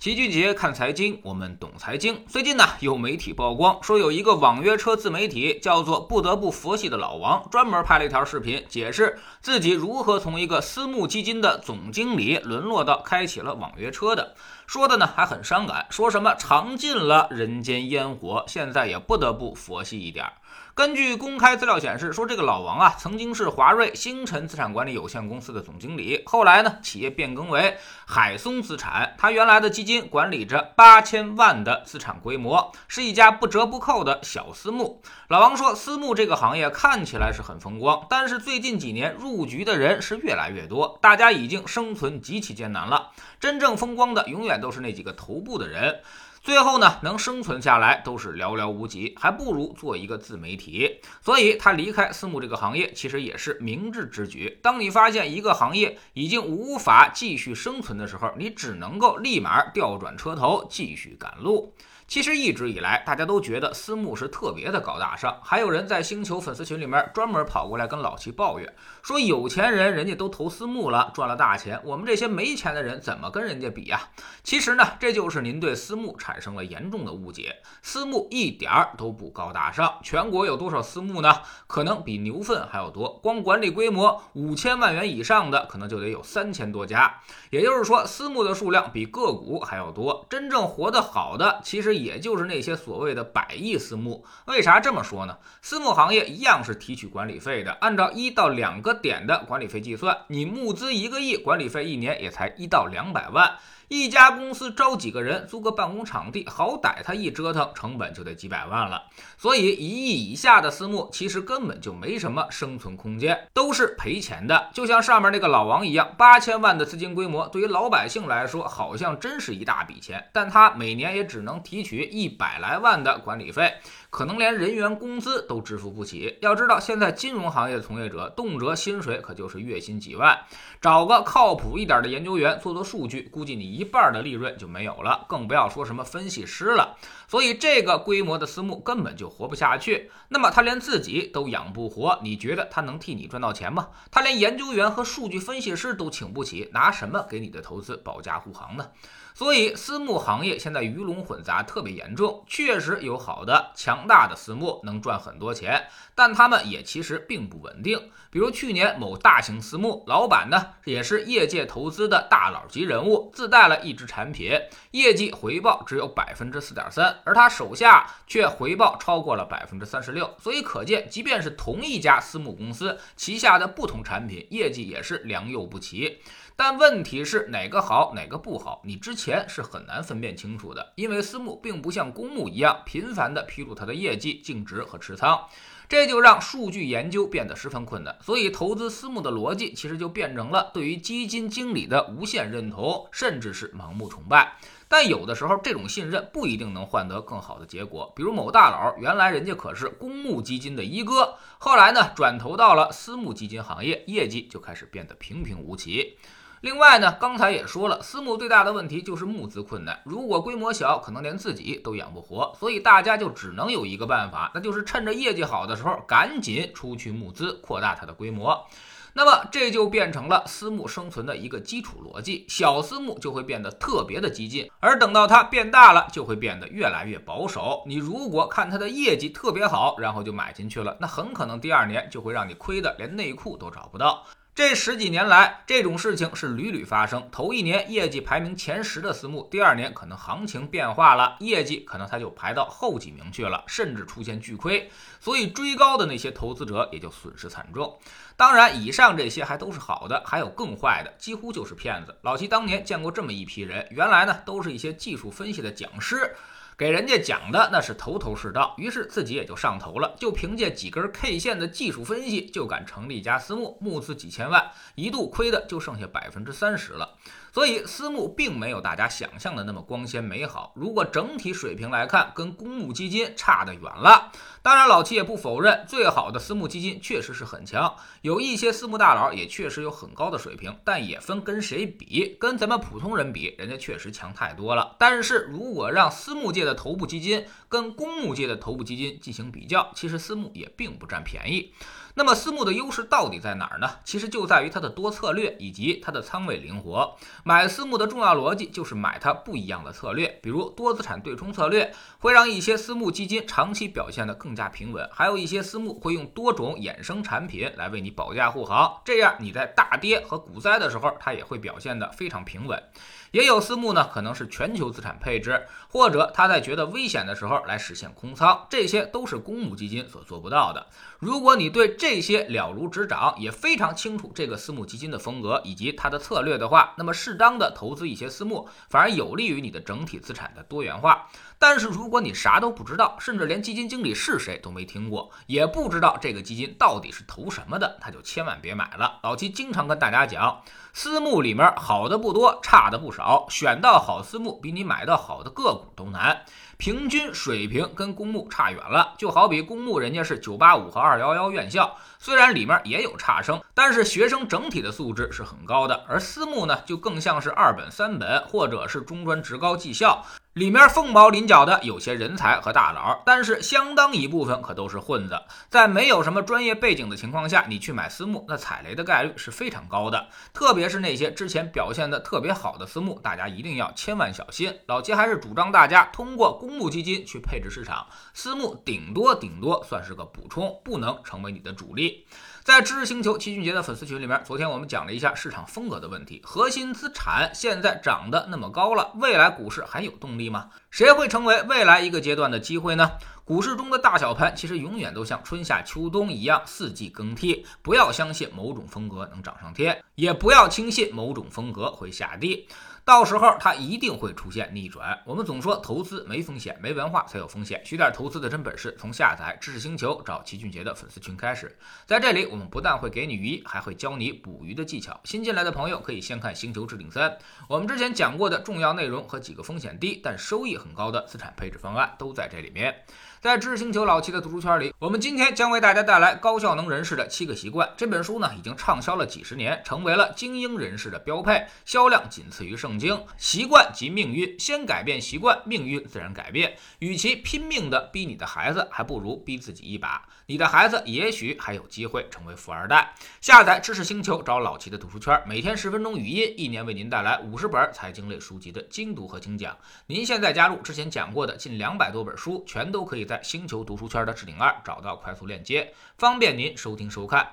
齐俊杰看财经，我们懂财经。最近呢，有媒体曝光说，有一个网约车自媒体叫做“不得不佛系”的老王，专门拍了一条视频，解释自己如何从一个私募基金的总经理沦落到开启了网约车的。说的呢还很伤感，说什么尝尽了人间烟火，现在也不得不佛系一点。根据公开资料显示，说这个老王啊，曾经是华瑞星辰资产管理有限公司的总经理，后来呢，企业变更为海松资产。他原来的基金管理着八千万的资产规模，是一家不折不扣的小私募。老王说，私募这个行业看起来是很风光，但是最近几年入局的人是越来越多，大家已经生存极其艰难了。真正风光的，永远都是那几个头部的人。最后呢，能生存下来都是寥寥无几，还不如做一个自媒体。所以他离开私募这个行业，其实也是明智之举。当你发现一个行业已经无法继续生存的时候，你只能够立马调转车头，继续赶路。其实一直以来，大家都觉得私募是特别的高大上，还有人在星球粉丝群里面专门跑过来跟老齐抱怨，说有钱人人家都投私募了，赚了大钱，我们这些没钱的人怎么跟人家比呀？其实呢，这就是您对私募产产生了严重的误解。私募一点儿都不高大上，全国有多少私募呢？可能比牛粪还要多，光管理规模五千万元以上的，可能就得有三千多家。也就是说，私募的数量比个股还要多。真正活得好的，其实。也就是那些所谓的百亿私募，为啥这么说呢？私募行业一样是提取管理费的，按照一到两个点的管理费计算，你募资一个亿，管理费一年也才一到两百万。一家公司招几个人，租个办公场地，好歹他一折腾，成本就得几百万了。所以一亿以下的私募其实根本就没什么生存空间，都是赔钱的。就像上面那个老王一样，八千万的资金规模，对于老百姓来说好像真是一大笔钱，但他每年也只能提取一百来万的管理费。可能连人员工资都支付不起。要知道，现在金融行业的从业者动辄薪水可就是月薪几万，找个靠谱一点的研究员做做数据，估计你一半的利润就没有了，更不要说什么分析师了。所以，这个规模的私募根本就活不下去。那么，他连自己都养不活，你觉得他能替你赚到钱吗？他连研究员和数据分析师都请不起，拿什么给你的投资保驾护航呢？所以，私募行业现在鱼龙混杂，特别严重。确实有好的、强大的私募能赚很多钱，但他们也其实并不稳定。比如去年某大型私募老板呢，也是业界投资的大佬级人物，自带了一只产品，业绩回报只有百分之四点三，而他手下却回报超过了百分之三十六。所以可见，即便是同一家私募公司旗下的不同产品，业绩也是良莠不齐。但问题是哪个好哪个不好，你之前是很难分辨清楚的，因为私募并不像公募一样频繁地披露它的业绩、净值和持仓，这就让数据研究变得十分困难。所以，投资私募的逻辑其实就变成了对于基金经理的无限认同，甚至是盲目崇拜。但有的时候，这种信任不一定能换得更好的结果。比如某大佬，原来人家可是公募基金的一哥，后来呢转投到了私募基金行业，业绩就开始变得平平无奇。另外呢，刚才也说了，私募最大的问题就是募资困难。如果规模小，可能连自己都养不活，所以大家就只能有一个办法，那就是趁着业绩好的时候赶紧出去募资，扩大它的规模。那么这就变成了私募生存的一个基础逻辑。小私募就会变得特别的激进，而等到它变大了，就会变得越来越保守。你如果看它的业绩特别好，然后就买进去了，那很可能第二年就会让你亏的连内裤都找不到。这十几年来，这种事情是屡屡发生。头一年业绩排名前十的私募，第二年可能行情变化了，业绩可能它就排到后几名去了，甚至出现巨亏。所以追高的那些投资者也就损失惨重。当然，以上这些还都是好的，还有更坏的，几乎就是骗子。老齐当年见过这么一批人，原来呢都是一些技术分析的讲师。给人家讲的那是头头是道，于是自己也就上头了，就凭借几根 K 线的技术分析，就敢成立一家私募，募资几千万，一度亏的就剩下百分之三十了。所以私募并没有大家想象的那么光鲜美好。如果整体水平来看，跟公募基金差得远了。当然，老七也不否认，最好的私募基金确实是很强，有一些私募大佬也确实有很高的水平，但也分跟谁比。跟咱们普通人比，人家确实强太多了。但是如果让私募界的头部基金跟公募界的头部基金进行比较，其实私募也并不占便宜。那么私募的优势到底在哪儿呢？其实就在于它的多策略以及它的仓位灵活。买私募的重要逻辑就是买它不一样的策略，比如多资产对冲策略会让一些私募基金长期表现得更加平稳，还有一些私募会用多种衍生产品来为你保驾护航，这样你在大跌和股灾的时候，它也会表现得非常平稳。也有私募呢，可能是全球资产配置，或者他在觉得危险的时候来实现空仓，这些都是公募基金所做不到的。如果你对这这些了如指掌，也非常清楚这个私募基金的风格以及它的策略的话，那么适当的投资一些私募，反而有利于你的整体资产的多元化。但是如果你啥都不知道，甚至连基金经理是谁都没听过，也不知道这个基金到底是投什么的，那就千万别买了。老七经常跟大家讲，私募里面好的不多，差的不少，选到好私募比你买到好的个股都难。平均水平跟公募差远了，就好比公募人家是九八五和二幺幺院校，虽然里面也有差生，但是学生整体的素质是很高的。而私募呢，就更像是二本三本，或者是中专职高技校。里面凤毛麟角的有些人才和大佬，但是相当一部分可都是混子。在没有什么专业背景的情况下，你去买私募，那踩雷的概率是非常高的。特别是那些之前表现的特别好的私募，大家一定要千万小心。老齐还是主张大家通过公募基金去配置市场，私募顶多顶多算是个补充，不能成为你的主力。在知识星球齐俊杰的粉丝群里面，昨天我们讲了一下市场风格的问题。核心资产现在涨得那么高了，未来股市还有动力吗？谁会成为未来一个阶段的机会呢？股市中的大小盘其实永远都像春夏秋冬一样，四季更替。不要相信某种风格能涨上天，也不要轻信某种风格会下地。到时候它一定会出现逆转。我们总说投资没风险，没文化才有风险。学点投资的真本事，从下载知识星球找齐俊杰的粉丝群开始。在这里，我们不但会给你鱼，还会教你捕鱼的技巧。新进来的朋友可以先看《星球置顶三》，我们之前讲过的重要内容和几个风险低但收益很高的资产配置方案都在这里面。在知识星球老七的读书圈里，我们今天将为大家带来《高效能人士的七个习惯》这本书呢，已经畅销了几十年，成为了精英人士的标配，销量仅次于圣经。习惯即命运，先改变习惯，命运自然改变。与其拼命的逼你的孩子，还不如逼自己一把。你的孩子也许还有机会成为富二代。下载知识星球，找老齐的读书圈，每天十分钟语音，一年为您带来五十本财经类书籍的精读和精讲。您现在加入之前讲过的近两百多本书，全都可以。在星球读书圈的置顶二找到快速链接，方便您收听收看。